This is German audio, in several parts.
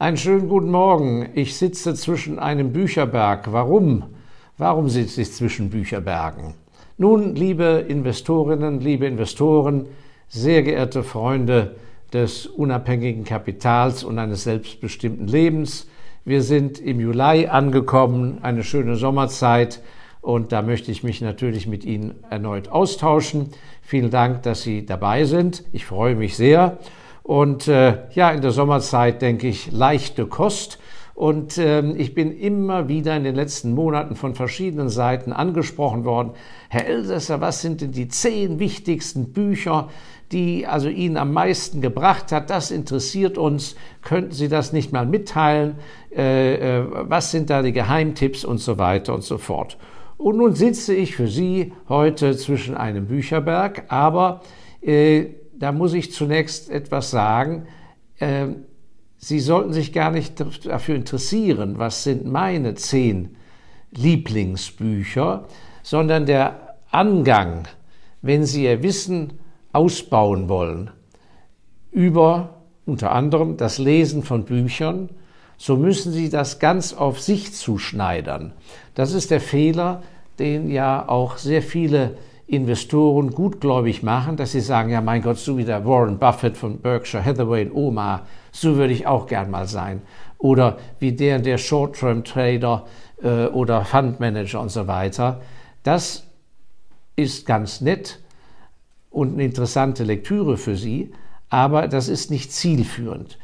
Einen schönen guten Morgen. Ich sitze zwischen einem Bücherberg. Warum? Warum sitze ich zwischen Bücherbergen? Nun, liebe Investorinnen, liebe Investoren, sehr geehrte Freunde des unabhängigen Kapitals und eines selbstbestimmten Lebens, wir sind im Juli angekommen, eine schöne Sommerzeit und da möchte ich mich natürlich mit Ihnen erneut austauschen. Vielen Dank, dass Sie dabei sind. Ich freue mich sehr. Und äh, ja, in der Sommerzeit denke ich leichte Kost. Und äh, ich bin immer wieder in den letzten Monaten von verschiedenen Seiten angesprochen worden. Herr Elsässer, was sind denn die zehn wichtigsten Bücher, die also Ihnen am meisten gebracht hat? Das interessiert uns. Könnten Sie das nicht mal mitteilen? Äh, äh was sind da die Geheimtipps und so weiter und so fort? Und nun sitze ich für Sie heute zwischen einem Bücherberg, aber äh, da muss ich zunächst etwas sagen. Äh, Sie sollten sich gar nicht dafür interessieren, was sind meine zehn Lieblingsbücher, sondern der Angang, wenn Sie Ihr Wissen ausbauen wollen, über unter anderem das Lesen von Büchern, so müssen Sie das ganz auf sich zuschneidern. Das ist der Fehler, den ja auch sehr viele Investoren gutgläubig machen, dass sie sagen, ja mein Gott, so wie der Warren Buffett von Berkshire Hathaway in Omaha, so würde ich auch gern mal sein. Oder wie der, der Short-Term-Trader äh, oder Fundmanager und so weiter. Das ist ganz nett und eine interessante Lektüre für Sie, aber das ist nicht zielführend.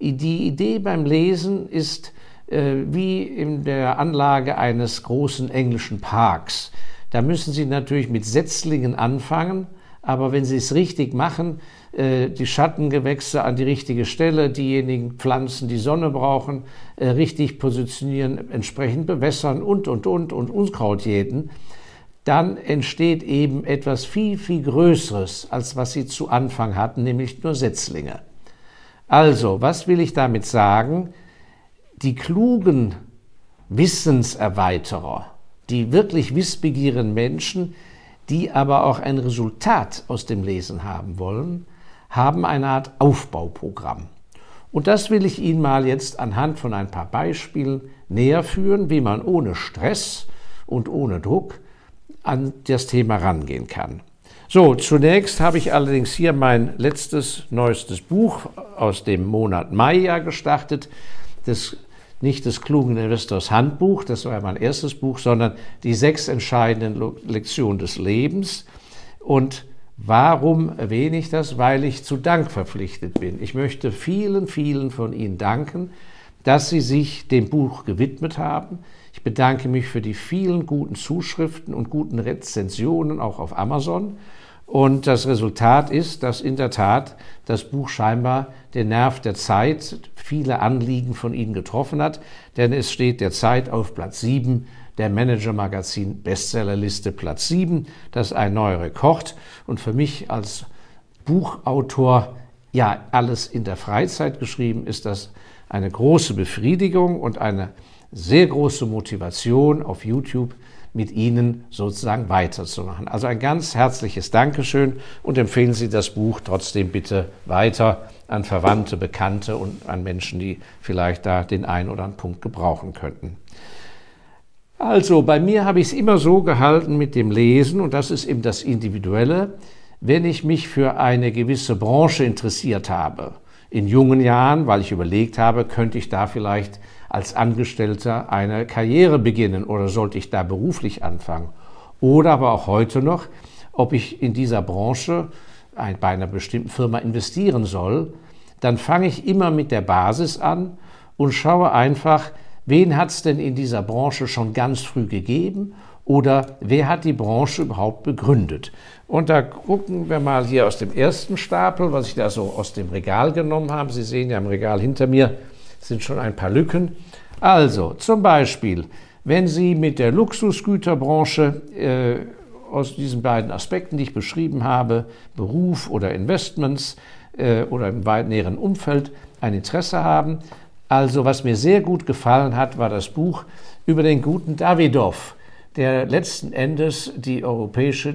Die Idee beim Lesen ist äh, wie in der Anlage eines großen englischen Parks. Da müssen Sie natürlich mit Setzlingen anfangen, aber wenn Sie es richtig machen, äh, die Schattengewächse an die richtige Stelle, diejenigen Pflanzen, die Sonne brauchen, äh, richtig positionieren, entsprechend bewässern und, und, und, und Unkraut jäten, dann entsteht eben etwas viel, viel Größeres, als was Sie zu Anfang hatten, nämlich nur Setzlinge. Also, was will ich damit sagen? Die klugen Wissenserweiterer, die wirklich wissbegierigen Menschen, die aber auch ein Resultat aus dem Lesen haben wollen, haben eine Art Aufbauprogramm. Und das will ich Ihnen mal jetzt anhand von ein paar Beispielen näher führen, wie man ohne Stress und ohne Druck an das Thema rangehen kann. So, zunächst habe ich allerdings hier mein letztes, neuestes Buch aus dem Monat Mai ja gestartet, das nicht des klugen Investors Handbuch, das war mein erstes Buch, sondern die sechs entscheidenden Lektionen des Lebens. Und warum erwähne ich das? Weil ich zu Dank verpflichtet bin. Ich möchte vielen, vielen von Ihnen danken, dass Sie sich dem Buch gewidmet haben. Ich bedanke mich für die vielen guten Zuschriften und guten Rezensionen auch auf Amazon. Und das Resultat ist, dass in der Tat das Buch scheinbar den Nerv der Zeit, viele Anliegen von Ihnen getroffen hat, denn es steht der Zeit auf Platz 7 der Manager Magazin Bestsellerliste Platz 7. Das ist ein neuer Rekord und für mich als Buchautor, ja, alles in der Freizeit geschrieben, ist das eine große Befriedigung und eine sehr große Motivation auf YouTube mit Ihnen sozusagen weiterzumachen. Also ein ganz herzliches Dankeschön und empfehlen Sie das Buch trotzdem bitte weiter an Verwandte, Bekannte und an Menschen, die vielleicht da den einen oder anderen Punkt gebrauchen könnten. Also bei mir habe ich es immer so gehalten mit dem Lesen und das ist eben das Individuelle, wenn ich mich für eine gewisse Branche interessiert habe, in jungen Jahren, weil ich überlegt habe, könnte ich da vielleicht als Angestellter eine Karriere beginnen oder sollte ich da beruflich anfangen? Oder aber auch heute noch, ob ich in dieser Branche bei einer bestimmten Firma investieren soll, dann fange ich immer mit der Basis an und schaue einfach, wen hat es denn in dieser Branche schon ganz früh gegeben oder wer hat die Branche überhaupt begründet. Und da gucken wir mal hier aus dem ersten Stapel, was ich da so aus dem Regal genommen habe. Sie sehen ja im Regal hinter mir sind schon ein paar Lücken. Also zum Beispiel, wenn Sie mit der Luxusgüterbranche äh, aus diesen beiden Aspekten, die ich beschrieben habe, Beruf oder Investments äh, oder im weit näheren Umfeld ein Interesse haben. Also was mir sehr gut gefallen hat, war das Buch über den guten Davidoff, der letzten Endes die europäische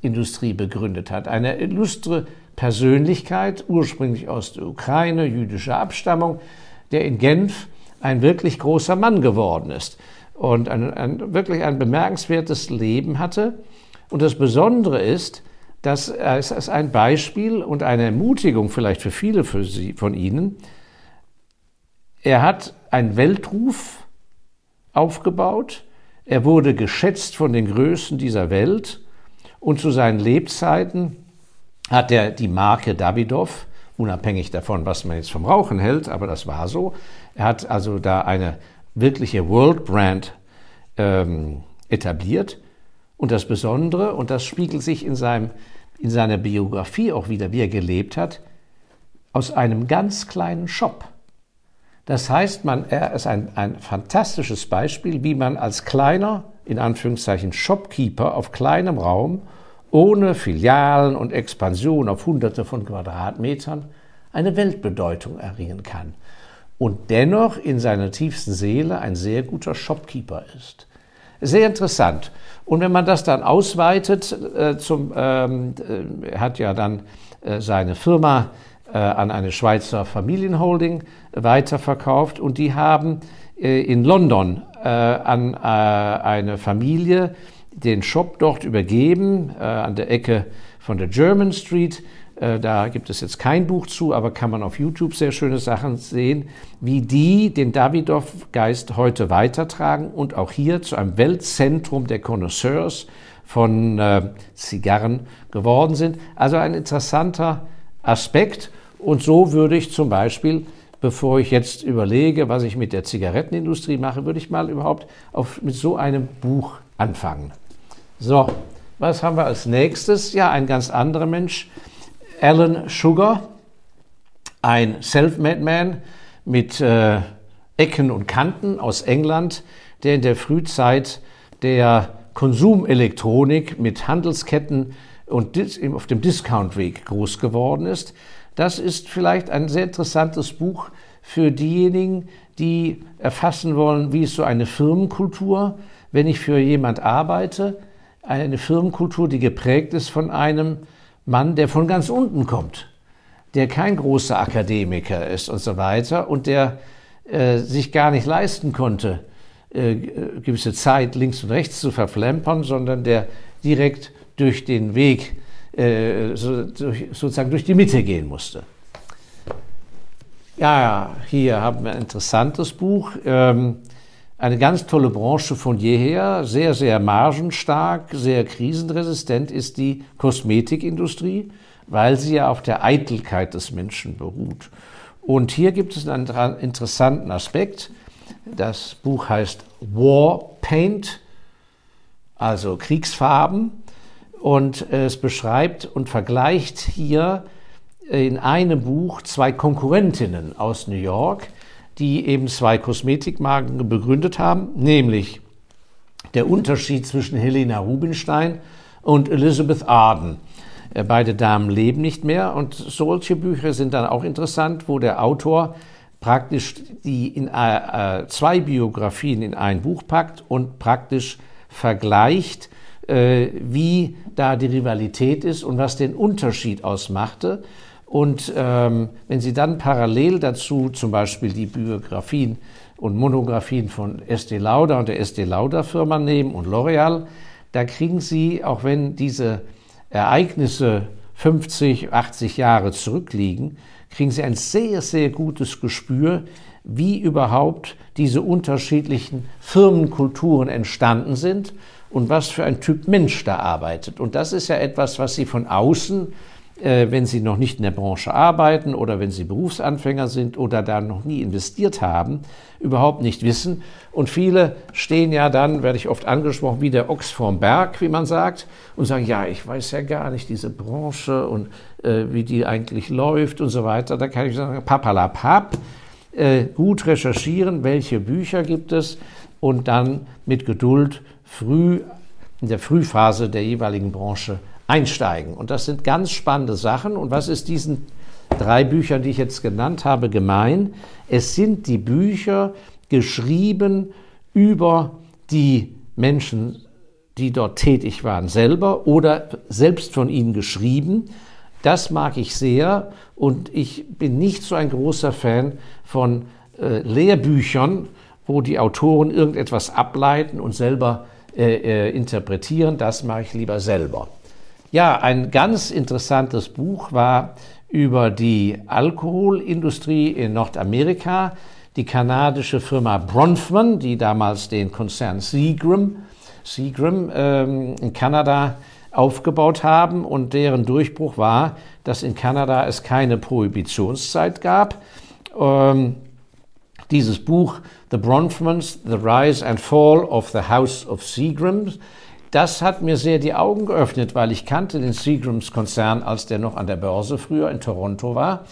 Zigarrenindustrie begründet hat. Eine illustre Persönlichkeit, ursprünglich aus der Ukraine, jüdischer Abstammung, der in Genf ein wirklich großer Mann geworden ist und ein, ein, wirklich ein bemerkenswertes Leben hatte. Und das Besondere ist, dass es ist ein Beispiel und eine Ermutigung vielleicht für viele für Sie, von Ihnen. Er hat einen Weltruf aufgebaut, er wurde geschätzt von den Größen dieser Welt und zu seinen Lebzeiten hat er die Marke Davidoff, unabhängig davon, was man jetzt vom Rauchen hält, aber das war so. Er hat also da eine wirkliche World Brand ähm, etabliert. Und das Besondere, und das spiegelt sich in, seinem, in seiner Biografie auch wieder, wie er gelebt hat, aus einem ganz kleinen Shop. Das heißt, man, er ist ein, ein fantastisches Beispiel, wie man als kleiner, in Anführungszeichen, Shopkeeper auf kleinem Raum ohne Filialen und Expansion auf Hunderte von Quadratmetern eine Weltbedeutung erringen kann und dennoch in seiner tiefsten Seele ein sehr guter Shopkeeper ist. Sehr interessant. Und wenn man das dann ausweitet, äh, zum, ähm, äh, hat ja dann äh, seine Firma äh, an eine Schweizer Familienholding weiterverkauft und die haben äh, in London äh, an eine Familie den Shop dort übergeben, äh, an der Ecke von der German Street. Äh, da gibt es jetzt kein Buch zu, aber kann man auf YouTube sehr schöne Sachen sehen, wie die den Davidoff-Geist heute weitertragen und auch hier zu einem Weltzentrum der Connoisseurs von äh, Zigarren geworden sind. Also ein interessanter Aspekt. Und so würde ich zum Beispiel, bevor ich jetzt überlege, was ich mit der Zigarettenindustrie mache, würde ich mal überhaupt auf, mit so einem Buch anfangen. So, was haben wir als nächstes? Ja, ein ganz anderer Mensch, Alan Sugar, ein Self-Made Man mit äh, Ecken und Kanten aus England, der in der Frühzeit der Konsumelektronik mit Handelsketten und auf dem Discount-Weg groß geworden ist. Das ist vielleicht ein sehr interessantes Buch für diejenigen, die erfassen wollen, wie ist so eine Firmenkultur, wenn ich für jemand arbeite, eine Firmenkultur, die geprägt ist von einem Mann, der von ganz unten kommt, der kein großer Akademiker ist und so weiter und der äh, sich gar nicht leisten konnte, äh, gewisse Zeit links und rechts zu verflempern, sondern der direkt durch den Weg, äh, so, durch, sozusagen durch die Mitte gehen musste. Ja, hier haben wir ein interessantes Buch. Ähm, eine ganz tolle Branche von jeher, sehr, sehr margenstark, sehr krisenresistent ist die Kosmetikindustrie, weil sie ja auf der Eitelkeit des Menschen beruht. Und hier gibt es einen interessanten Aspekt. Das Buch heißt War Paint, also Kriegsfarben. Und es beschreibt und vergleicht hier in einem Buch zwei Konkurrentinnen aus New York, die eben zwei Kosmetikmarken begründet haben, nämlich der Unterschied zwischen Helena Rubinstein und Elizabeth Arden. Äh, beide Damen leben nicht mehr und solche Bücher sind dann auch interessant, wo der Autor praktisch die in äh, äh zwei Biografien in ein Buch packt und praktisch vergleicht, wie da die Rivalität ist und was den Unterschied ausmachte. Und ähm, wenn Sie dann parallel dazu zum Beispiel die Biografien und Monographien von Estee Lauder und der Estee Lauder Firma nehmen und L'Oreal, da kriegen Sie, auch wenn diese Ereignisse 50, 80 Jahre zurückliegen, kriegen Sie ein sehr, sehr gutes Gespür, wie überhaupt diese unterschiedlichen Firmenkulturen entstanden sind und was für ein Typ Mensch da arbeitet. Und das ist ja etwas, was Sie von außen äh, wenn Sie noch nicht in der Branche arbeiten oder wenn Sie Berufsanfänger sind oder da noch nie investiert haben, überhaupt nicht wissen. Und viele stehen ja dann, werde ich oft angesprochen, wie der Ochs vorm Berg, wie man sagt, und sagen, ja, ich weiß ja gar nicht diese Branche und äh, wie die eigentlich läuft und so weiter. Da kann ich sagen, papalapap, äh, gut recherchieren, welche Bücher gibt es und dann mit Geduld früh in der Frühphase der jeweiligen Branche einsteigen. Und das sind ganz spannende Sachen. Und was ist diesen drei Büchern, die ich jetzt genannt habe, gemein? Es sind die Bücher geschrieben über die Menschen, die dort tätig waren, selber oder selbst von ihnen geschrieben. Das mag ich sehr und ich bin nicht so ein großer Fan von äh, Lehrbüchern, wo die Autoren irgendetwas ableiten und selber äh, äh, interpretieren. Das mache ich lieber selber. Ja, ein ganz interessantes Buch war über die Alkoholindustrie in Nordamerika. Die kanadische Firma Bronfman, die damals den Konzern Seagram, Seagram ähm, in Kanada aufgebaut haben und deren Durchbruch war, dass in Kanada es keine Prohibitionszeit gab. Ähm, dieses Buch The Bronfmans, The Rise and Fall of the House of Seagrams, das hat mir sehr die Augen geöffnet, weil ich kannte den Seagrams-Konzern, als der noch an der Börse früher in Toronto war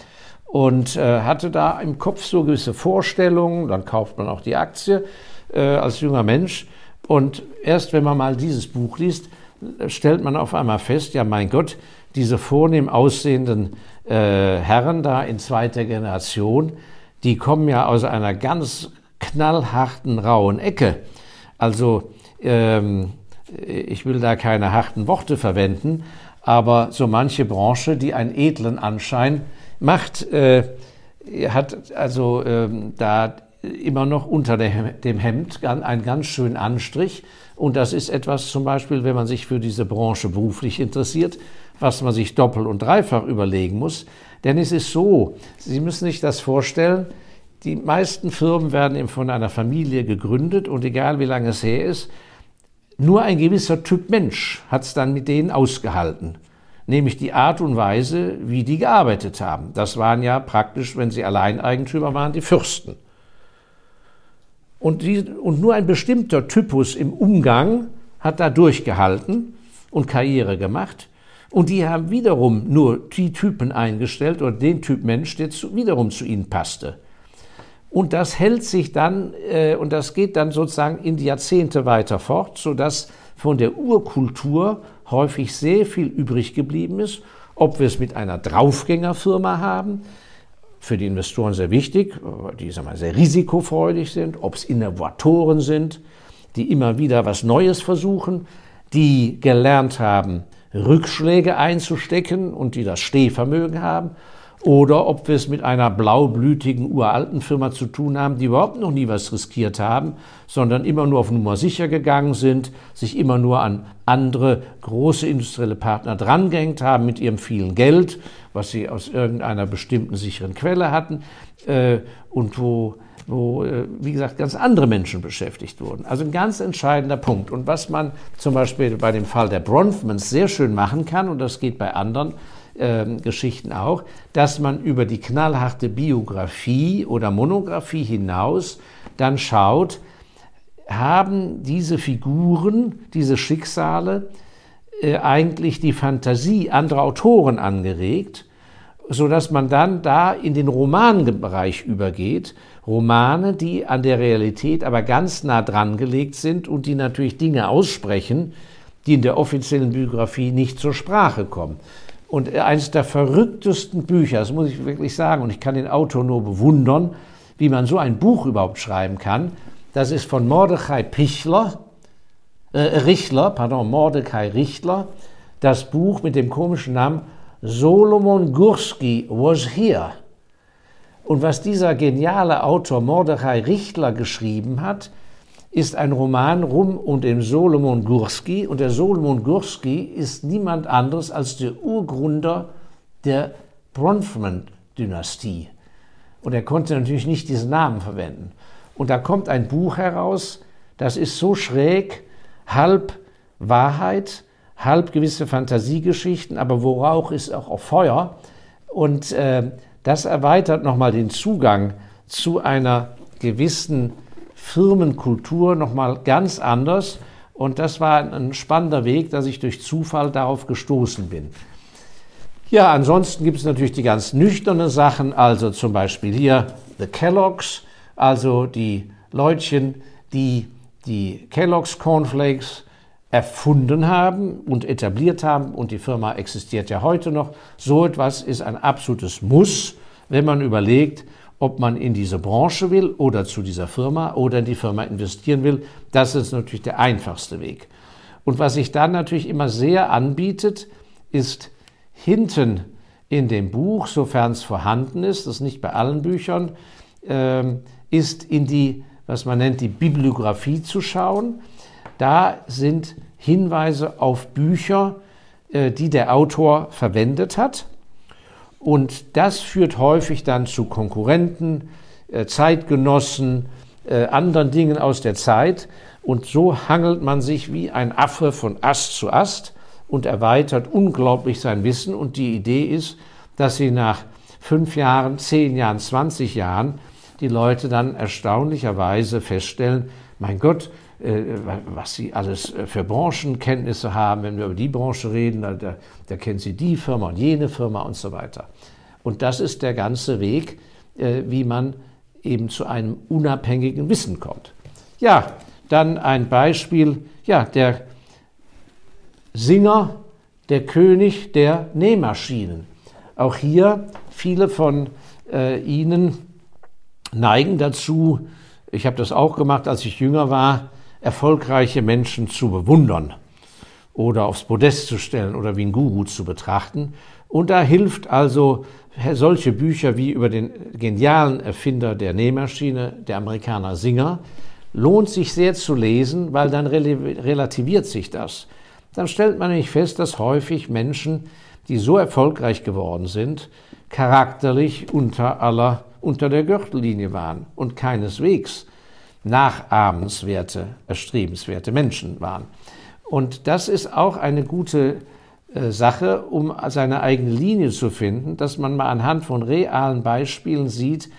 und äh, hatte da im Kopf so gewisse Vorstellungen. Dann kauft man auch die Aktie äh, als junger Mensch. Und erst wenn man mal dieses Buch liest, stellt man auf einmal fest, ja mein Gott, diese vornehm aussehenden äh, Herren da in zweiter Generation, die kommen ja aus einer ganz knallharten, rauen Ecke. Also ähm, ich will da keine harten Worte verwenden, aber so manche Branche, die einen edlen Anschein macht, äh, hat also ähm, da immer noch unter dem Hemd einen ganz schönen Anstrich. Und das ist etwas zum Beispiel, wenn man sich für diese Branche beruflich interessiert, was man sich doppelt und dreifach überlegen muss. Denn es ist so, Sie müssen sich das vorstellen, die meisten Firmen werden eben von einer Familie gegründet und egal wie lange es her ist, nur ein gewisser Typ Mensch hat es dann mit denen ausgehalten, nämlich die Art und Weise, wie die gearbeitet haben. Das waren ja praktisch, wenn sie Alleineigentümer waren, die Fürsten. Und, die, und nur ein bestimmter Typus im Umgang hat da durchgehalten und Karriere gemacht. Und die haben wiederum nur die Typen eingestellt oder den Typ Mensch, der zu, wiederum zu ihnen passte. Und das hält sich dann, äh, und das geht dann sozusagen in die Jahrzehnte weiter fort, sodass von der Urkultur häufig sehr viel übrig geblieben ist. Ob wir es mit einer Draufgängerfirma haben, für die Investoren sehr wichtig, die sagen wir, sehr risikofreudig sind, ob es Innovatoren sind, die immer wieder was Neues versuchen, die gelernt haben, Rückschläge einzustecken und die das Stehvermögen haben, oder ob wir es mit einer blaublütigen uralten Firma zu tun haben, die überhaupt noch nie was riskiert haben, sondern immer nur auf Nummer sicher gegangen sind, sich immer nur an andere große industrielle Partner drangehängt haben mit ihrem vielen Geld, was sie aus irgendeiner bestimmten sicheren Quelle hatten äh, und wo wo, äh, wie gesagt, ganz andere Menschen beschäftigt wurden. Also ein ganz entscheidender Punkt. Und was man zum Beispiel bei dem Fall der Bronfmans sehr schön machen kann, und das geht bei anderen äh, Geschichten auch, dass man über die knallharte Biografie oder Monographie hinaus dann schaut, haben diese Figuren, diese Schicksale äh, eigentlich die Fantasie anderer Autoren angeregt, sodass man dann da in den Romanbereich übergeht. Romane, die an der Realität aber ganz nah dran gelegt sind und die natürlich Dinge aussprechen, die in der offiziellen Biografie nicht zur Sprache kommen. Und eines der verrücktesten Bücher, das muss ich wirklich sagen, und ich kann den Autor nur bewundern, wie man so ein Buch überhaupt schreiben kann, das ist von Mordechai Pichler, äh, Richtler, pardon, Mordecai Richtler, das Buch mit dem komischen Namen Solomon Gurski was here. Und was dieser geniale Autor Mordechai Richtler geschrieben hat, ist ein Roman rum um den Solomon Gurski. Und der Solomon Gurski ist niemand anderes als der Urgründer der Bronfman-Dynastie. Und er konnte natürlich nicht diesen Namen verwenden. Und da kommt ein Buch heraus, das ist so schräg, halb Wahrheit, halb gewisse Fantasiegeschichten, aber wo Rauch ist auch auf Feuer. Und äh, das erweitert nochmal den Zugang zu einer gewissen Firmenkultur nochmal ganz anders. Und das war ein spannender Weg, dass ich durch Zufall darauf gestoßen bin. Ja, ansonsten gibt es natürlich die ganz nüchternen Sachen, also zum Beispiel hier The Kellogg's, also die Leutchen, die die Kellogg's Cornflakes erfunden haben und etabliert haben und die Firma existiert ja heute noch. So etwas ist ein absolutes Muss, wenn man überlegt, ob man in diese Branche will oder zu dieser Firma oder in die Firma investieren will. Das ist natürlich der einfachste Weg. Und was sich dann natürlich immer sehr anbietet, ist hinten in dem Buch, sofern es vorhanden ist, das ist nicht bei allen Büchern, äh, ist in die, was man nennt, die Bibliografie zu schauen. Da sind Hinweise auf Bücher, äh, die der Autor verwendet hat. Und das führt häufig dann zu Konkurrenten, äh, Zeitgenossen, äh, anderen Dingen aus der Zeit. Und so hangelt man sich wie ein Affe von Ast zu Ast und erweitert unglaublich sein Wissen. Und die Idee ist, dass sie nach fünf Jahren, zehn Jahren, 20 Jahren die Leute dann erstaunlicherweise feststellen, mein Gott, was sie alles äh, für Branchenkenntnisse haben. Wenn wir über die Branche reden, da, da, da kennen sie die Firma und jene Firma und so weiter. Und das ist der ganze Weg, äh, wie man eben zu einem unabhängigen Wissen kommt. Ja, dann ein Beispiel, ja, der Singer, der König der Nähmaschinen. Auch hier viele von äh, Ihnen neigen dazu, ich habe das auch gemacht, als ich jünger war, erfolgreiche Menschen zu bewundern oder aufs Podest zu stellen oder wie ein Guru zu betrachten. Und da hilft also solche Bücher wie über den genialen Erfinder der Nähmaschine, der Amerikaner Singer, lohnt sich sehr zu lesen, weil dann relativiert sich das. Dann stellt man nämlich fest, dass häufig Menschen, die so erfolgreich geworden sind, charakterlich unter aller, unter der Gürtellinie waren und keineswegs nachahmenswerte, erstrebenswerte Menschen waren. Und das ist auch eine gute äh, Sache, um seine eigene Linie zu finden, dass man mal anhand von realen Beispielen sieht,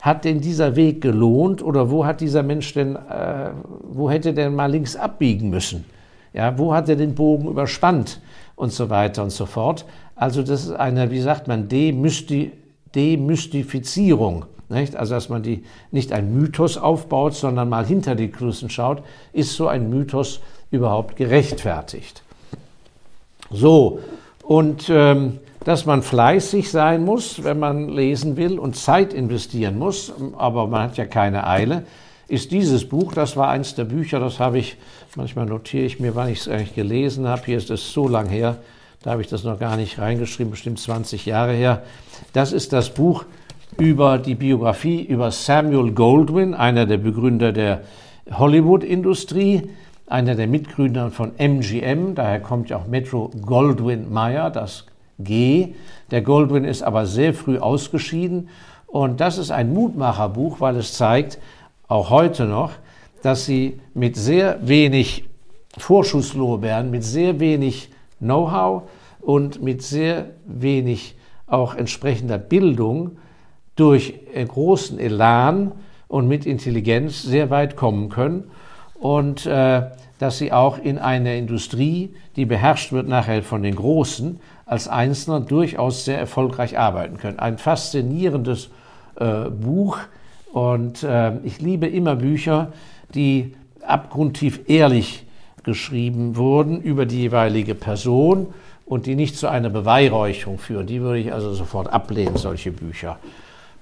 hat denn dieser Weg gelohnt oder wo hat dieser Mensch denn, äh, wo hätte der mal links abbiegen müssen? Ja, wo hat er den Bogen überspannt und so weiter und so fort? Also das ist eine, wie sagt man, Demysti Demystifizierung nicht? Also, dass man die, nicht ein Mythos aufbaut, sondern mal hinter die Kulissen schaut, ist so ein Mythos überhaupt gerechtfertigt? So, und ähm, dass man fleißig sein muss, wenn man lesen will und Zeit investieren muss, aber man hat ja keine Eile, ist dieses Buch, das war eins der Bücher, das habe ich, manchmal notiere ich mir, wann ich es eigentlich gelesen habe, hier ist es so lang her, da habe ich das noch gar nicht reingeschrieben, bestimmt 20 Jahre her. Das ist das Buch über die Biografie über Samuel Goldwyn, einer der Begründer der Hollywood-Industrie, einer der Mitgründer von MGM, daher kommt ja auch Metro Goldwyn Mayer, das G. Der Goldwyn ist aber sehr früh ausgeschieden und das ist ein Mutmacherbuch, weil es zeigt, auch heute noch, dass sie mit sehr wenig Vorschusslorbeeren, mit sehr wenig Know-how und mit sehr wenig auch entsprechender Bildung durch äh, großen Elan und mit Intelligenz sehr weit kommen können und äh, dass sie auch in einer Industrie, die beherrscht wird nachher von den Großen, als Einzelner durchaus sehr erfolgreich arbeiten können. Ein faszinierendes äh, Buch und äh, ich liebe immer Bücher, die abgrundtief ehrlich geschrieben wurden über die jeweilige Person und die nicht zu einer Beweihräucherung führen. Die würde ich also sofort ablehnen, solche Bücher.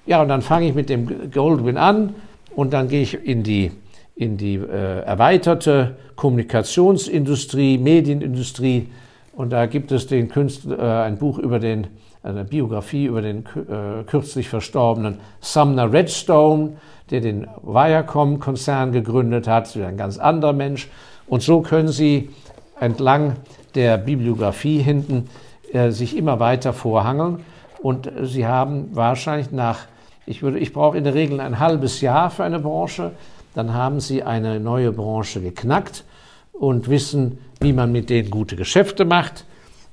Ja, und dann fange ich mit dem Goldwyn an und dann gehe ich in die, in die äh, erweiterte Kommunikationsindustrie, Medienindustrie und da gibt es den Künstler, äh, ein Buch über den, eine Biografie über den äh, kürzlich verstorbenen Sumner Redstone, der den Viacom-Konzern gegründet hat, ein ganz anderer Mensch. Und so können Sie entlang der Bibliografie hinten äh, sich immer weiter vorhangeln. Und Sie haben wahrscheinlich nach ich, würde, ich brauche in der Regel ein halbes Jahr für eine Branche. Dann haben Sie eine neue Branche geknackt und wissen, wie man mit denen gute Geschäfte macht,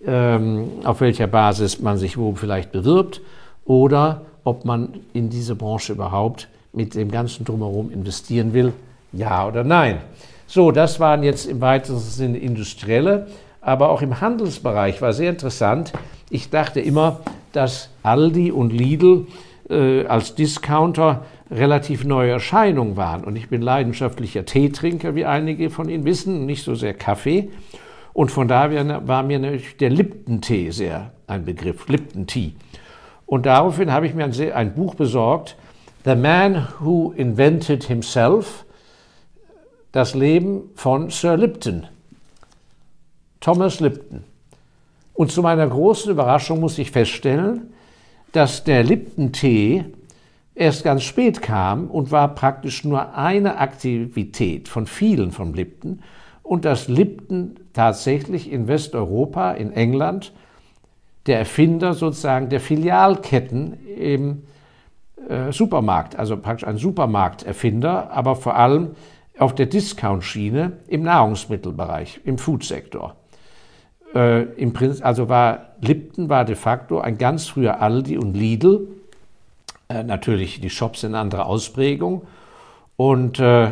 ähm, auf welcher Basis man sich wo vielleicht bewirbt oder ob man in diese Branche überhaupt mit dem ganzen Drumherum investieren will, ja oder nein. So, das waren jetzt im weitesten Sinne industrielle, aber auch im Handelsbereich war sehr interessant. Ich dachte immer, dass Aldi und Lidl äh, als Discounter relativ neue Erscheinung waren. Und ich bin leidenschaftlicher Teetrinker, wie einige von Ihnen wissen, nicht so sehr Kaffee. Und von daher war mir natürlich der Lipton-Tee sehr ein Begriff, Lipton-Tea. Und daraufhin habe ich mir ein, ein Buch besorgt, The Man Who Invented Himself, das Leben von Sir Lipton, Thomas Lipton. Und zu meiner großen Überraschung muss ich feststellen, dass der Lipton-Tee erst ganz spät kam und war praktisch nur eine Aktivität von vielen von Lipton und dass Lipton tatsächlich in Westeuropa, in England, der Erfinder sozusagen der Filialketten im äh, Supermarkt, also praktisch ein Supermarkterfinder, aber vor allem auf der Discount-Schiene im Nahrungsmittelbereich, im Foodsektor. Äh, im Prinzip, also war Lipton war de facto ein ganz früher Aldi und Lidl, äh, natürlich die Shops in anderer Ausprägung und äh,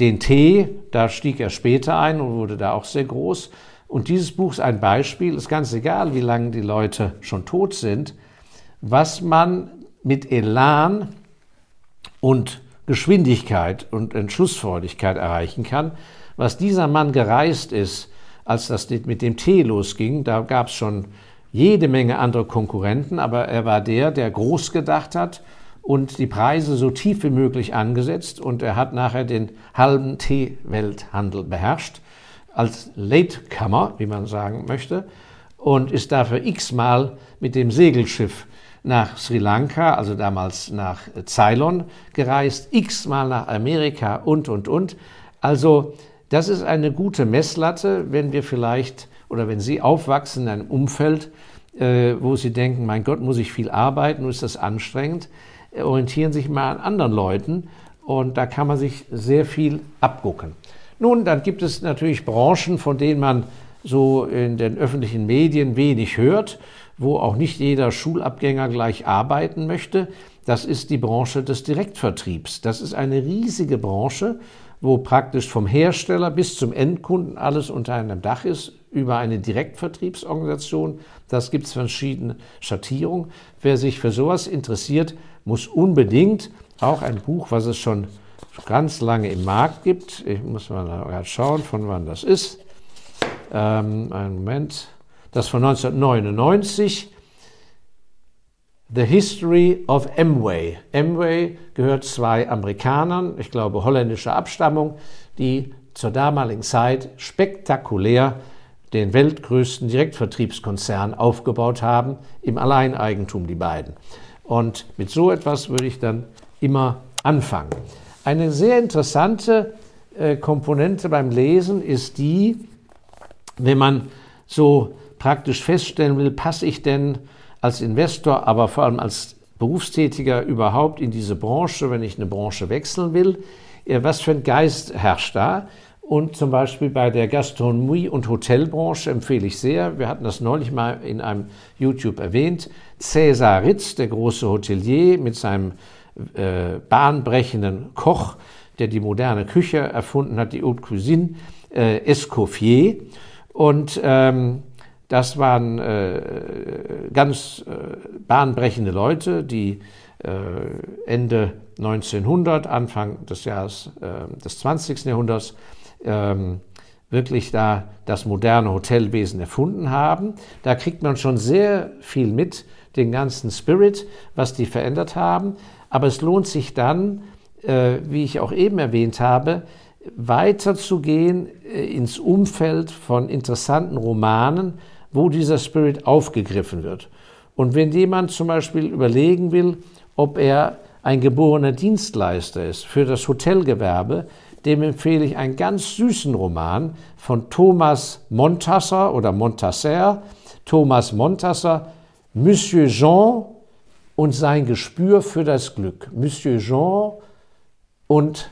den Tee, da stieg er später ein und wurde da auch sehr groß. Und dieses Buch ist ein Beispiel, ist ganz egal, wie lange die Leute schon tot sind, was man mit Elan und Geschwindigkeit und Entschlussfreudigkeit erreichen kann. Was dieser Mann gereist ist, als das mit dem Tee losging, da gab es schon jede Menge andere Konkurrenten, aber er war der, der groß gedacht hat und die Preise so tief wie möglich angesetzt und er hat nachher den halben Teewelthandel beherrscht als Latecomer, wie man sagen möchte, und ist dafür x-mal mit dem Segelschiff nach Sri Lanka, also damals nach Ceylon gereist, x-mal nach Amerika und, und, und. Also das ist eine gute Messlatte, wenn wir vielleicht oder wenn Sie aufwachsen in einem Umfeld, äh, wo Sie denken, mein Gott, muss ich viel arbeiten, ist das anstrengend, orientieren sich mal an anderen Leuten und da kann man sich sehr viel abgucken. Nun, dann gibt es natürlich Branchen, von denen man so in den öffentlichen Medien wenig hört, wo auch nicht jeder Schulabgänger gleich arbeiten möchte. Das ist die Branche des Direktvertriebs. Das ist eine riesige Branche, wo praktisch vom Hersteller bis zum Endkunden alles unter einem Dach ist, über eine Direktvertriebsorganisation. Das gibt es verschiedene Schattierungen. Wer sich für sowas interessiert, muss unbedingt auch ein Buch, was es schon ganz lange im Markt gibt, ich muss mal schauen, von wann das ist, ähm, einen Moment, das von 1999, The History of Amway. Amway gehört zwei Amerikanern, ich glaube holländischer Abstammung, die zur damaligen Zeit spektakulär den weltgrößten Direktvertriebskonzern aufgebaut haben, im Alleineigentum die beiden. Und mit so etwas würde ich dann immer anfangen. Eine sehr interessante äh, Komponente beim Lesen ist die, wenn man so praktisch feststellen will, passe ich denn als Investor, aber vor allem als Berufstätiger überhaupt in diese Branche, wenn ich eine Branche wechseln will, äh, was für ein Geist herrscht da? Und zum Beispiel bei der Gastronomie- und Hotelbranche empfehle ich sehr, wir hatten das neulich mal in einem YouTube erwähnt, Cäsar Ritz, der große Hotelier mit seinem äh, bahnbrechenden Koch, der die moderne Küche erfunden hat, die Haute Cuisine, äh, Escoffier. Und ähm, das waren äh, ganz äh, bahnbrechende Leute, die äh, Ende 1900, Anfang des Jahres äh, des 20. Jahrhunderts ähm, wirklich da das moderne Hotelwesen erfunden haben. Da kriegt man schon sehr viel mit, den ganzen Spirit, was die verändert haben. Aber es lohnt sich dann, äh, wie ich auch eben erwähnt habe, weiterzugehen äh, ins Umfeld von interessanten Romanen, wo dieser Spirit aufgegriffen wird. Und wenn jemand zum Beispiel überlegen will, ob er ein geborener Dienstleister ist für das Hotelgewerbe, dem empfehle ich einen ganz süßen Roman von Thomas Montasser oder Montasser. Thomas Montasser, Monsieur Jean und sein Gespür für das Glück. Monsieur Jean und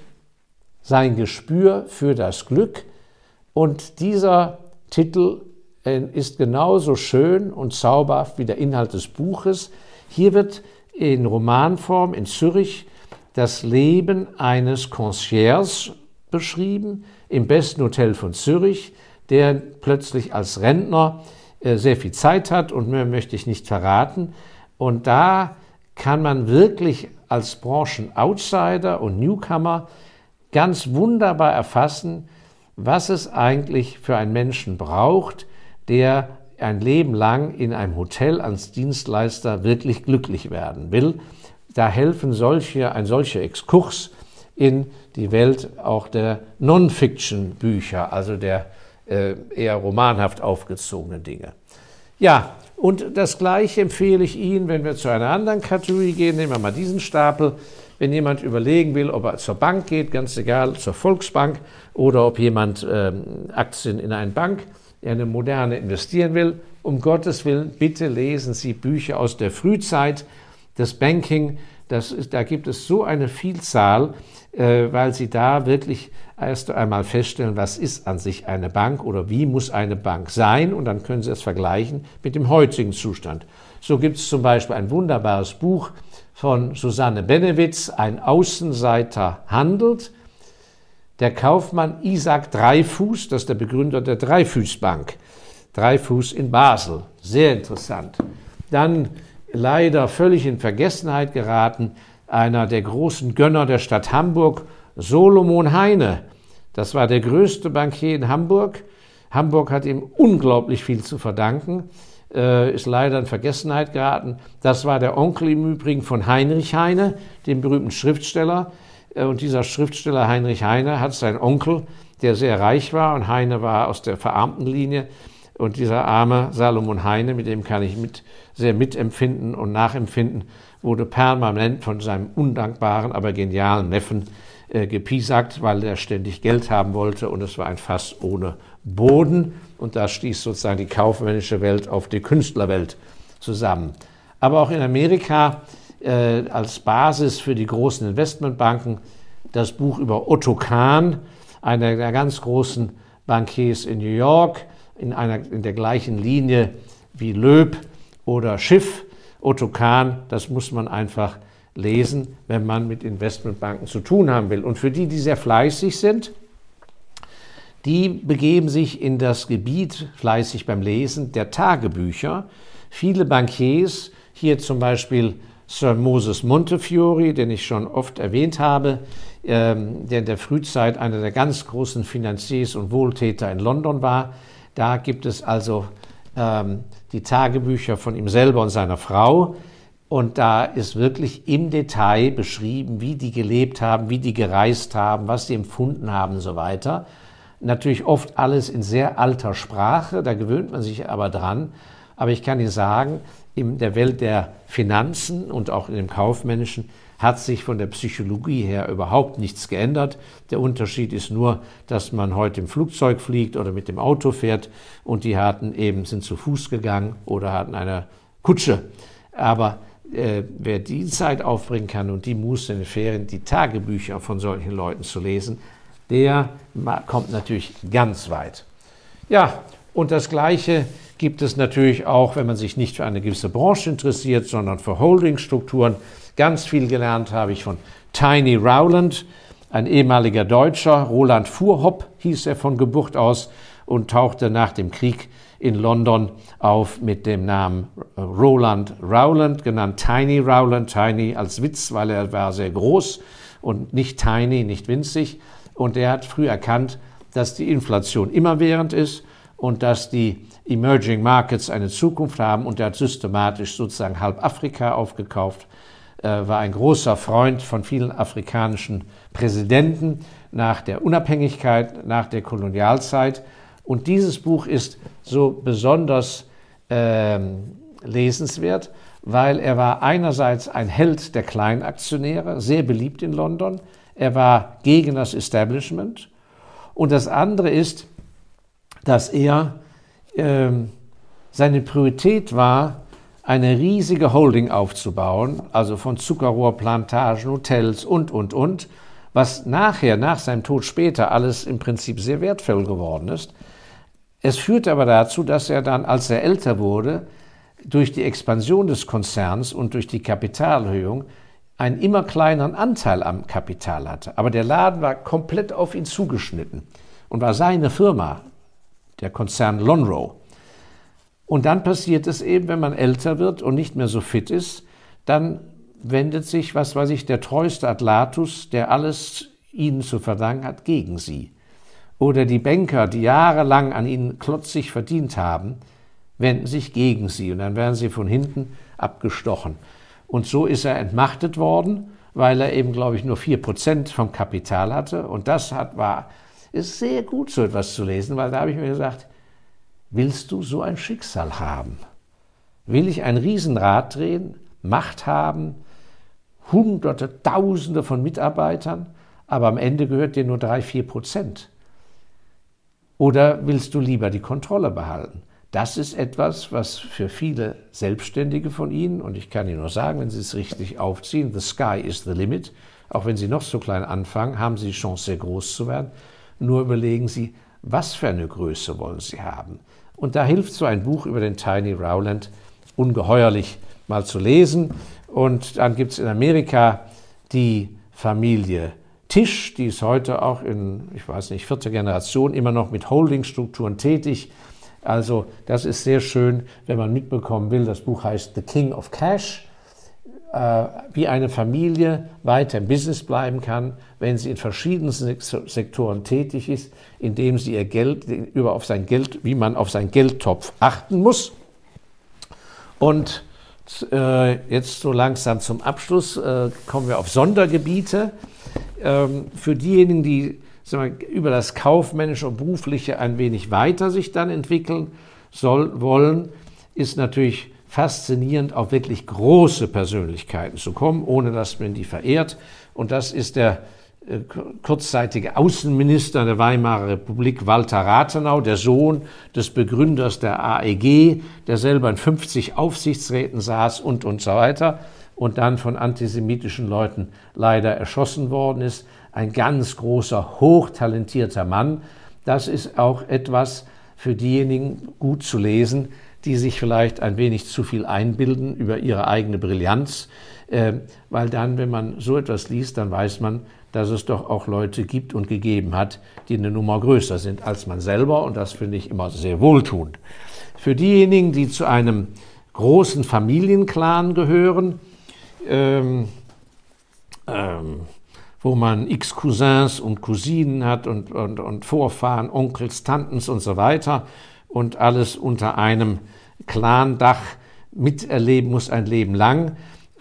sein Gespür für das Glück. Und dieser Titel ist genauso schön und zauberhaft wie der Inhalt des Buches. Hier wird in Romanform in Zürich das Leben eines Concierges beschrieben im besten Hotel von Zürich, der plötzlich als Rentner äh, sehr viel Zeit hat und mehr möchte ich nicht verraten. Und da kann man wirklich als Branchen-Outsider und Newcomer ganz wunderbar erfassen, was es eigentlich für einen Menschen braucht, der ein Leben lang in einem Hotel als Dienstleister wirklich glücklich werden will. Da helfen solche, ein solcher Exkurs in die Welt auch der Non-Fiction-Bücher, also der äh, eher romanhaft aufgezogenen Dinge. Ja, Und das Gleiche empfehle ich Ihnen, wenn wir zu einer anderen Kategorie gehen. Nehmen wir mal diesen Stapel. Wenn jemand überlegen will, ob er zur Bank geht, ganz egal, zur Volksbank oder ob jemand ähm, Aktien in eine Bank, in eine moderne investieren will, um Gottes Willen, bitte lesen Sie Bücher aus der Frühzeit des Banking. Das ist, da gibt es so eine Vielzahl, äh, weil Sie da wirklich erst einmal feststellen, was ist an sich eine Bank oder wie muss eine Bank sein und dann können Sie es vergleichen mit dem heutigen Zustand. So gibt es zum Beispiel ein wunderbares Buch von Susanne Benewitz, Ein Außenseiter handelt. Der Kaufmann Isaac Dreifuß, das ist der Begründer der Dreifußbank, Dreifuß in Basel, sehr interessant. Dann leider völlig in Vergessenheit geraten, einer der großen Gönner der Stadt Hamburg, Solomon Heine. Das war der größte Bankier in Hamburg. Hamburg hat ihm unglaublich viel zu verdanken, äh, ist leider in Vergessenheit geraten. Das war der Onkel im Übrigen von Heinrich Heine, dem berühmten Schriftsteller. Äh, und dieser Schriftsteller Heinrich Heine hat seinen Onkel, der sehr reich war, und Heine war aus der verarmten Linie. Und dieser arme Salomon Heine, mit dem kann ich mit, sehr mitempfinden und nachempfinden, wurde permanent von seinem undankbaren, aber genialen Neffen äh, gepiesackt, weil er ständig Geld haben wollte und es war ein Fass ohne Boden und da stieß sozusagen die kaufmännische Welt auf die Künstlerwelt zusammen. Aber auch in Amerika äh, als Basis für die großen Investmentbanken das Buch über Otto Kahn, einer der ganz großen Bankiers in New York, in, einer, in der gleichen Linie wie Löb oder Schiff. Otto Kahn, das muss man einfach lesen, wenn man mit Investmentbanken zu tun haben will. Und für die, die sehr fleißig sind, die begeben sich in das Gebiet fleißig beim Lesen der Tagebücher. Viele Bankiers, hier zum Beispiel Sir Moses Montefiore, den ich schon oft erwähnt habe, ähm, der in der Frühzeit einer der ganz großen Finanziers und Wohltäter in London war. Da gibt es also ähm, die Tagebücher von ihm selber und seiner Frau. Und da ist wirklich im Detail beschrieben, wie die gelebt haben, wie die gereist haben, was sie empfunden haben und so weiter. Natürlich oft alles in sehr alter Sprache, da gewöhnt man sich aber dran. Aber ich kann Ihnen sagen, in der Welt der Finanzen und auch in dem Kaufmännischen hat sich von der Psychologie her überhaupt nichts geändert. Der Unterschied ist nur, dass man heute im Flugzeug fliegt oder mit dem Auto fährt und die hatten eben sind zu Fuß gegangen oder hatten eine Kutsche. Aber äh, wer die Zeit aufbringen kann und die Muße in den Ferien, die Tagebücher von solchen Leuten zu lesen, der kommt natürlich ganz weit. Ja, und das Gleiche gibt es natürlich auch, wenn man sich nicht für eine gewisse Branche interessiert, sondern für Holdingstrukturen. Ganz viel gelernt habe ich von Tiny Rowland, ein ehemaliger Deutscher. Roland Fuhrhopp hieß er von Geburt aus und tauchte nach dem Krieg in London auf mit dem Namen Roland Rowland, genannt Tiny Rowland, Tiny als Witz, weil er war sehr groß und nicht tiny, nicht winzig. Und er hat früh erkannt, dass die Inflation immerwährend ist und dass die Emerging Markets eine Zukunft haben und er hat systematisch sozusagen halb Afrika aufgekauft, äh, war ein großer Freund von vielen afrikanischen Präsidenten nach der Unabhängigkeit, nach der Kolonialzeit und dieses Buch ist so besonders ähm, lesenswert, weil er war einerseits ein Held der Kleinaktionäre, sehr beliebt in London. Er war gegen das Establishment. Und das andere ist, dass er ähm, seine Priorität war, eine riesige Holding aufzubauen, also von Zuckerrohrplantagen, Hotels und, und, und, was nachher, nach seinem Tod später, alles im Prinzip sehr wertvoll geworden ist. Es führte aber dazu, dass er dann, als er älter wurde, durch die Expansion des Konzerns und durch die Kapitalerhöhung einen immer kleineren Anteil am Kapital hatte. Aber der Laden war komplett auf ihn zugeschnitten und war seine Firma, der Konzern Lonrow. Und dann passiert es eben, wenn man älter wird und nicht mehr so fit ist, dann wendet sich, was weiß ich, der treueste Atlatus, der alles ihnen zu verdanken hat, gegen sie oder die Banker, die jahrelang an ihnen klotzig verdient haben, wenden sich gegen sie und dann werden sie von hinten abgestochen. Und so ist er entmachtet worden, weil er eben, glaube ich, nur vier Prozent vom Kapital hatte. Und das hat, war, ist sehr gut, so etwas zu lesen, weil da habe ich mir gesagt, willst du so ein Schicksal haben? Will ich ein Riesenrad drehen, Macht haben, Hunderte, Tausende von Mitarbeitern, aber am Ende gehört dir nur drei, vier Prozent? Oder willst du lieber die Kontrolle behalten? Das ist etwas, was für viele Selbstständige von Ihnen, und ich kann Ihnen nur sagen, wenn Sie es richtig aufziehen, the sky is the limit, auch wenn Sie noch so klein anfangen, haben Sie die Chance, sehr groß zu werden. Nur überlegen Sie, was für eine Größe wollen Sie haben. Und da hilft so ein Buch über den Tiny Rowland ungeheuerlich mal zu lesen. Und dann gibt es in Amerika die Familie Tisch, die ist heute auch in, ich weiß nicht, vierter Generation immer noch mit Holdingstrukturen tätig. Also das ist sehr schön, wenn man mitbekommen will. Das Buch heißt The King of Cash, wie eine Familie weiter im Business bleiben kann, wenn sie in verschiedenen Sektoren tätig ist, indem sie ihr Geld über auf sein Geld, wie man auf seinen Geldtopf achten muss. Und äh, jetzt so langsam zum Abschluss äh, kommen wir auf Sondergebiete. Ähm, für diejenigen, die wir, über das Kaufmännische und Berufliche ein wenig weiter sich dann entwickeln soll, wollen, ist natürlich faszinierend, auf wirklich große Persönlichkeiten zu kommen, ohne dass man die verehrt. Und das ist der äh, kurzzeitige Außenminister der Weimarer Republik, Walter Rathenau, der Sohn des Begründers der AEG, der selber in 50 Aufsichtsräten saß und, und so weiter und dann von antisemitischen Leuten leider erschossen worden ist. Ein ganz großer, hochtalentierter Mann. Das ist auch etwas für diejenigen gut zu lesen, die sich vielleicht ein wenig zu viel einbilden über ihre eigene Brillanz, äh, weil dann, wenn man so etwas liest, dann weiß man, dass es doch auch Leute gibt und gegeben hat, die eine Nummer größer sind als man selber und das finde ich immer sehr wohltuend. Für diejenigen, die zu einem großen Familienclan gehören, ähm, ähm, wo man x Cousins und Cousinen hat und, und, und Vorfahren, Onkels, Tantens und so weiter und alles unter einem Clandach miterleben muss ein Leben lang.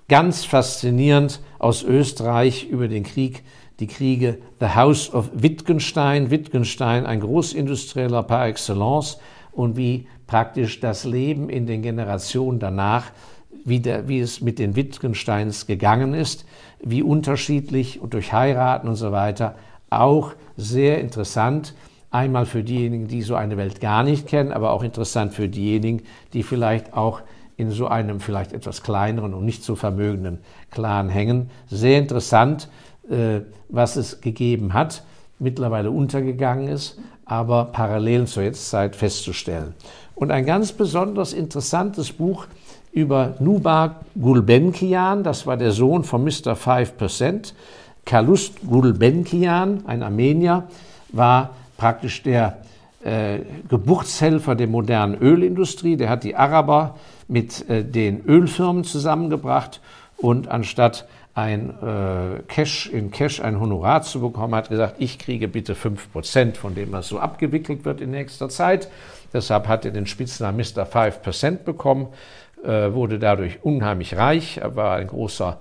Ganz faszinierend aus Österreich über den Krieg, die Kriege The House of Wittgenstein. Wittgenstein, ein Großindustrieller par excellence und wie praktisch das Leben in den Generationen danach wie, der, wie es mit den Wittgensteins gegangen ist, wie unterschiedlich und durch Heiraten und so weiter. Auch sehr interessant. Einmal für diejenigen, die so eine Welt gar nicht kennen, aber auch interessant für diejenigen, die vielleicht auch in so einem vielleicht etwas kleineren und nicht so vermögenden Clan hängen. Sehr interessant, äh, was es gegeben hat, mittlerweile untergegangen ist, aber Parallelen zur Jetztzeit festzustellen. Und ein ganz besonders interessantes Buch über Nubar Gulbenkian, das war der Sohn von Mr. 5%. Kalust Gulbenkian, ein Armenier, war praktisch der äh, Geburtshelfer der modernen Ölindustrie. Der hat die Araber mit äh, den Ölfirmen zusammengebracht und anstatt ein äh, Cash in Cash ein Honorar zu bekommen, hat gesagt, ich kriege bitte 5% von dem, was so abgewickelt wird in nächster Zeit. Deshalb hat er den Spitznamen Mr. 5% bekommen äh, wurde dadurch unheimlich reich. War ein großer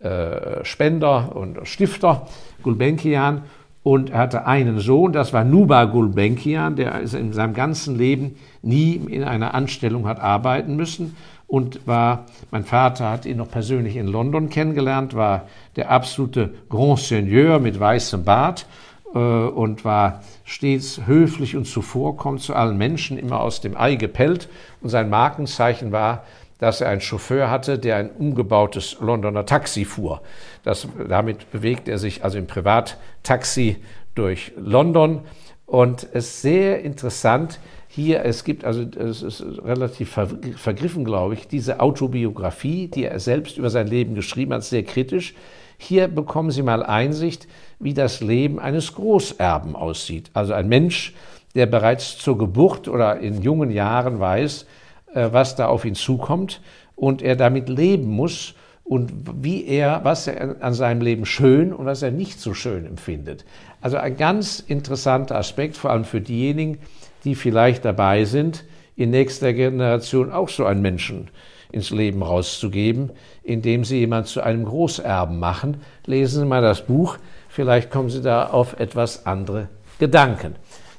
äh, Spender und Stifter, Gulbenkian. Und er hatte einen Sohn, das war Nuba Gulbenkian, der in seinem ganzen Leben nie in einer Anstellung hat arbeiten müssen und war, mein Vater hat ihn noch persönlich in London kennengelernt, war der absolute Grand Seigneur mit weißem Bart äh, und war stets höflich und zuvorkommend zu allen Menschen, immer aus dem Ei gepellt. Und sein Markenzeichen war, dass er einen Chauffeur hatte, der ein umgebautes Londoner Taxi fuhr. Das, damit bewegt er sich also im Privattaxi durch London. Und es ist sehr interessant, hier, es gibt also, es ist relativ vergriffen, glaube ich, diese Autobiografie, die er selbst über sein Leben geschrieben hat, sehr kritisch. Hier bekommen Sie mal Einsicht, wie das Leben eines Großerben aussieht. Also ein Mensch, der bereits zur Geburt oder in jungen Jahren weiß, was da auf ihn zukommt und er damit leben muss und wie er, was er an seinem Leben schön und was er nicht so schön empfindet. Also ein ganz interessanter Aspekt, vor allem für diejenigen, die vielleicht dabei sind, in nächster Generation auch so einen Menschen ins Leben rauszugeben, indem sie jemand zu einem Großerben machen. Lesen Sie mal das Buch, vielleicht kommen Sie da auf etwas andere Gedanken.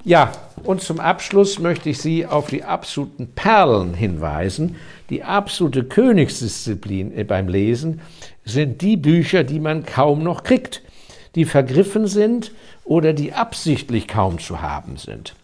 Ja, und zum Abschluss möchte ich Sie auf die absoluten Perlen hinweisen. Die absolute Königsdisziplin beim Lesen sind die Bücher, die man kaum noch kriegt, die vergriffen sind oder die absichtlich kaum zu haben sind.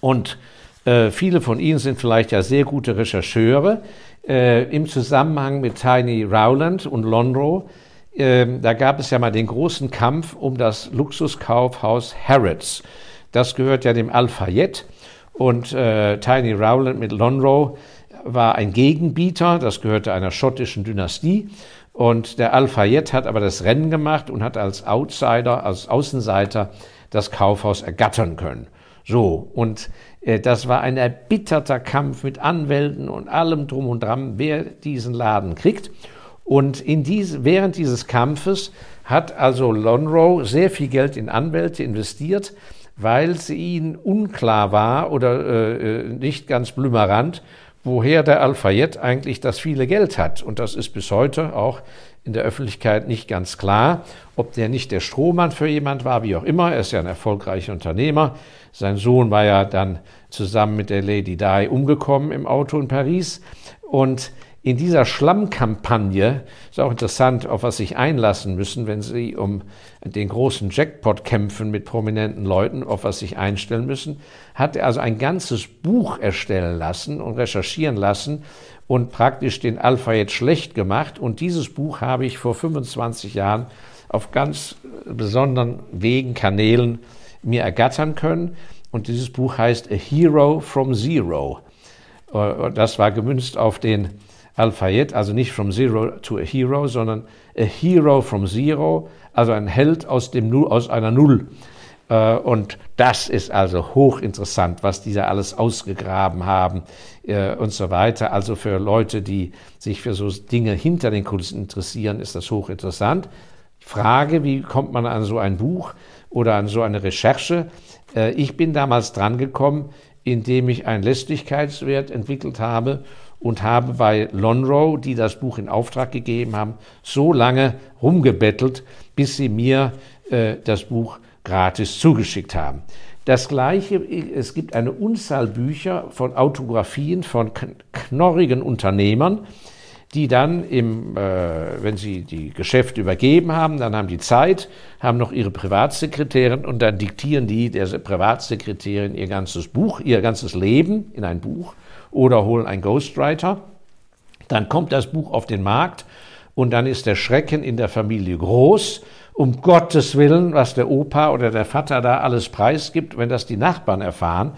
Und äh, viele von Ihnen sind vielleicht ja sehr gute Rechercheure. Äh, Im Zusammenhang mit Tiny Rowland und Lonro, äh, da gab es ja mal den großen Kampf um das Luxuskaufhaus Harrods. Das gehört ja dem Al-Fayed und äh, Tiny Rowland mit Lonro war ein Gegenbieter, das gehörte einer schottischen Dynastie. Und der Al-Fayed hat aber das Rennen gemacht und hat als Outsider, als Außenseiter das Kaufhaus ergattern können. So, und äh, das war ein erbitterter Kampf mit Anwälten und allem drum und dran, wer diesen Laden kriegt. Und in diese, während dieses Kampfes hat also Lonro sehr viel Geld in Anwälte investiert, weil es ihnen unklar war oder äh, äh nicht ganz blümerant, woher der Al-Fayed eigentlich das viele Geld hat. Und das ist bis heute auch in der Öffentlichkeit nicht ganz klar, ob der nicht der Strohmann für jemand war, wie auch immer. Er ist ja ein erfolgreicher Unternehmer. Sein Sohn war ja dann zusammen mit der Lady Di umgekommen im Auto in Paris. Und in dieser Schlammkampagne ist auch interessant, auf was sich einlassen müssen, wenn sie um den großen Jackpot kämpfen mit prominenten Leuten, auf was sich einstellen müssen, hat er also ein ganzes Buch erstellen lassen und recherchieren lassen und praktisch den Alpha jetzt schlecht gemacht. Und dieses Buch habe ich vor 25 Jahren auf ganz besonderen Wegen, Kanälen mir ergattern können. Und dieses Buch heißt A Hero from Zero. Äh, das war gemünzt auf den Al-Fayed, also nicht from Zero to a Hero, sondern a Hero from Zero, also ein Held aus, dem, aus einer Null. Äh, und das ist also hochinteressant, was die da alles ausgegraben haben äh, und so weiter. Also für Leute, die sich für so Dinge hinter den Kulissen interessieren, ist das hochinteressant. Frage, wie kommt man an so ein Buch oder an so eine Recherche? Äh, ich bin damals drangekommen, indem ich einen Lästigkeitswert entwickelt habe und habe bei Lonro, die das Buch in Auftrag gegeben haben, so lange rumgebettelt, bis sie mir äh, das Buch gratis zugeschickt haben. Das gleiche, es gibt eine Unzahl Bücher von Autografien von knorrigen Unternehmern, die dann, im, äh, wenn sie die Geschäfte übergeben haben, dann haben die Zeit, haben noch ihre Privatsekretärin und dann diktieren die der Privatsekretärin ihr ganzes Buch, ihr ganzes Leben in ein Buch oder holen einen Ghostwriter. Dann kommt das Buch auf den Markt und dann ist der Schrecken in der Familie groß. Um Gottes Willen, was der Opa oder der Vater da alles preisgibt, wenn das die Nachbarn erfahren.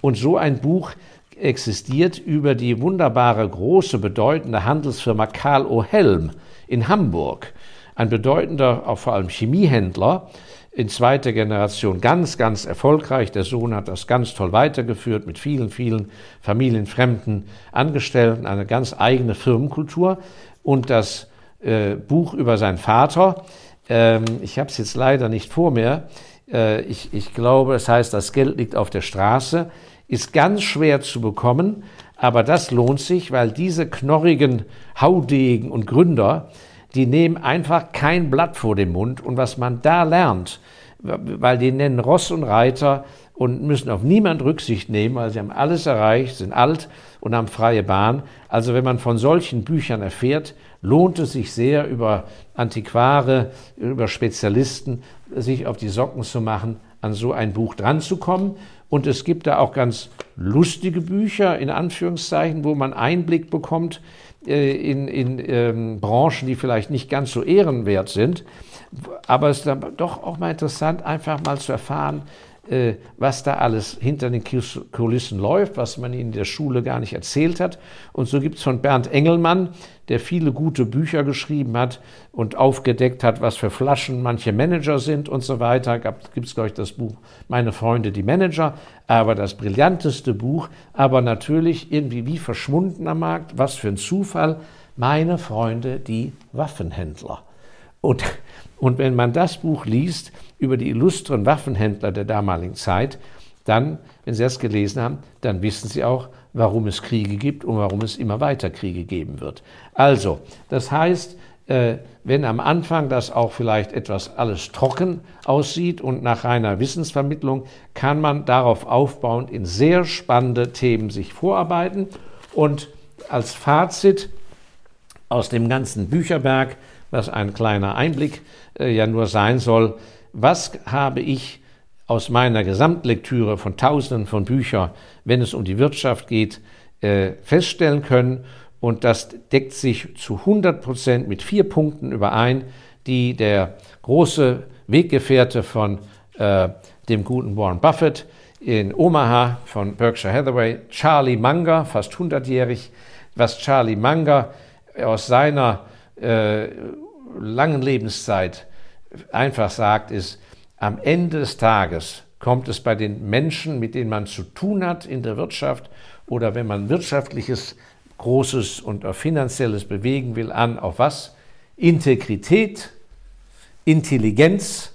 Und so ein Buch existiert über die wunderbare, große, bedeutende Handelsfirma Karl O. Helm in Hamburg. Ein bedeutender, auch vor allem Chemiehändler, in zweiter Generation ganz, ganz erfolgreich. Der Sohn hat das ganz toll weitergeführt mit vielen, vielen familienfremden Angestellten, eine ganz eigene Firmenkultur. Und das äh, Buch über seinen Vater, ähm, ich habe es jetzt leider nicht vor mir, äh, ich, ich glaube, es heißt, das Geld liegt auf der Straße, ist ganz schwer zu bekommen, aber das lohnt sich, weil diese knorrigen Haudegen und Gründer, die nehmen einfach kein Blatt vor den Mund. Und was man da lernt, weil die nennen Ross und Reiter und müssen auf niemand Rücksicht nehmen, weil sie haben alles erreicht, sind alt und haben freie Bahn. Also wenn man von solchen Büchern erfährt, lohnt es sich sehr, über Antiquare, über Spezialisten sich auf die Socken zu machen, an so ein Buch dranzukommen. Und es gibt da auch ganz lustige Bücher, in Anführungszeichen, wo man Einblick bekommt in, in ähm, Branchen, die vielleicht nicht ganz so ehrenwert sind. Aber es ist dann doch auch mal interessant, einfach mal zu erfahren, äh, was da alles hinter den Kulissen läuft, was man in der Schule gar nicht erzählt hat. Und so gibt es von Bernd Engelmann, der viele gute Bücher geschrieben hat und aufgedeckt hat, was für Flaschen manche Manager sind und so weiter. Gibt es, glaube ich, das Buch Meine Freunde, die Manager. Aber das brillanteste Buch, aber natürlich irgendwie wie verschwunden am Markt, was für ein Zufall, Meine Freunde, die Waffenhändler. Und, und wenn man das Buch liest, über die illustren Waffenhändler der damaligen Zeit, dann, wenn Sie das gelesen haben, dann wissen Sie auch, warum es Kriege gibt und warum es immer weiter Kriege geben wird. Also, das heißt, äh, wenn am Anfang das auch vielleicht etwas alles trocken aussieht und nach reiner Wissensvermittlung, kann man darauf aufbauend in sehr spannende Themen sich vorarbeiten. Und als Fazit aus dem ganzen Bücherberg, was ein kleiner Einblick äh, ja nur sein soll, was habe ich aus meiner Gesamtlektüre von Tausenden von Büchern, wenn es um die Wirtschaft geht, äh, feststellen können. Und das deckt sich zu 100 Prozent mit vier Punkten überein, die der große Weggefährte von äh, dem guten Warren Buffett in Omaha von Berkshire Hathaway, Charlie Munger, fast 100-jährig, was Charlie Munger aus seiner äh, langen Lebenszeit einfach sagt, ist, am Ende des Tages kommt es bei den Menschen, mit denen man zu tun hat in der Wirtschaft oder wenn man wirtschaftliches Großes und Finanzielles bewegen will, an auf was? Integrität, Intelligenz,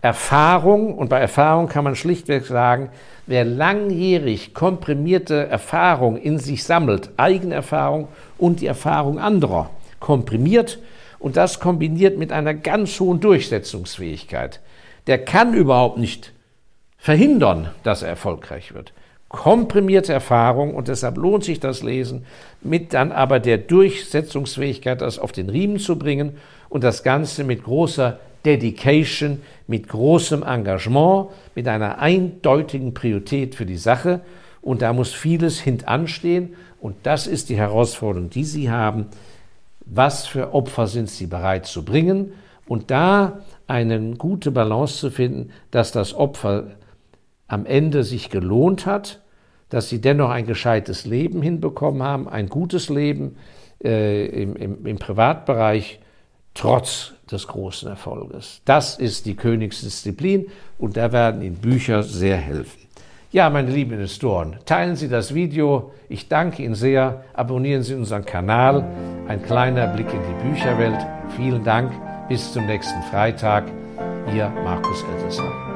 Erfahrung. Und bei Erfahrung kann man schlichtweg sagen, wer langjährig komprimierte Erfahrung in sich sammelt, Eigenerfahrung und die Erfahrung anderer, komprimiert und das kombiniert mit einer ganz hohen Durchsetzungsfähigkeit, der kann überhaupt nicht verhindern, dass er erfolgreich wird komprimierte Erfahrung und deshalb lohnt sich das Lesen, mit dann aber der Durchsetzungsfähigkeit, das auf den Riemen zu bringen und das Ganze mit großer Dedication, mit großem Engagement, mit einer eindeutigen Priorität für die Sache. Und da muss vieles hintanstehen. Und das ist die Herausforderung, die Sie haben. Was für Opfer sind Sie bereit zu bringen? Und da eine gute Balance zu finden, dass das Opfer am Ende sich gelohnt hat, dass sie dennoch ein gescheites Leben hinbekommen haben, ein gutes Leben äh, im, im, im Privatbereich, trotz des großen Erfolges. Das ist die Königsdisziplin und da werden Ihnen Bücher sehr helfen. Ja, meine lieben Investoren, teilen Sie das Video. Ich danke Ihnen sehr. Abonnieren Sie unseren Kanal. Ein kleiner Blick in die Bücherwelt. Vielen Dank. Bis zum nächsten Freitag. Ihr Markus Elsässer.